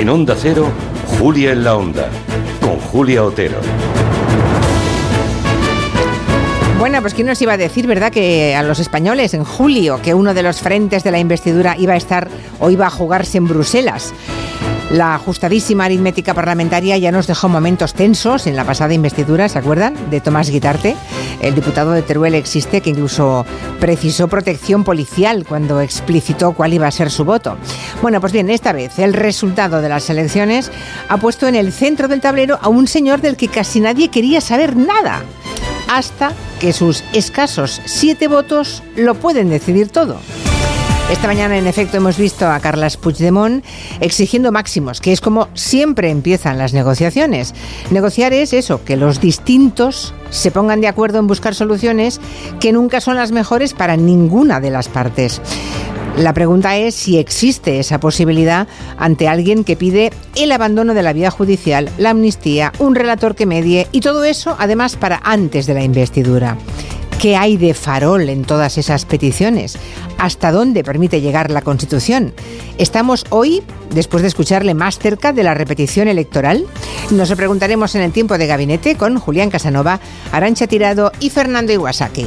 En Onda Cero, Julia en la Onda, con Julia Otero. Bueno, pues quién nos iba a decir, ¿verdad? Que a los españoles en julio, que uno de los frentes de la investidura iba a estar o iba a jugarse en Bruselas. La ajustadísima aritmética parlamentaria ya nos dejó momentos tensos en la pasada investidura, ¿se acuerdan? De Tomás Guitarte, el diputado de Teruel existe, que incluso precisó protección policial cuando explicitó cuál iba a ser su voto. Bueno, pues bien, esta vez el resultado de las elecciones ha puesto en el centro del tablero a un señor del que casi nadie quería saber nada, hasta que sus escasos siete votos lo pueden decidir todo. Esta mañana, en efecto, hemos visto a Carlas Puigdemont exigiendo máximos, que es como siempre empiezan las negociaciones. Negociar es eso, que los distintos se pongan de acuerdo en buscar soluciones que nunca son las mejores para ninguna de las partes. La pregunta es si existe esa posibilidad ante alguien que pide el abandono de la vía judicial, la amnistía, un relator que medie y todo eso además para antes de la investidura. ¿Qué hay de farol en todas esas peticiones? ¿Hasta dónde permite llegar la Constitución? ¿Estamos hoy, después de escucharle más cerca de la repetición electoral? Nos preguntaremos en el tiempo de gabinete con Julián Casanova, Arancha Tirado y Fernando Iwasaki.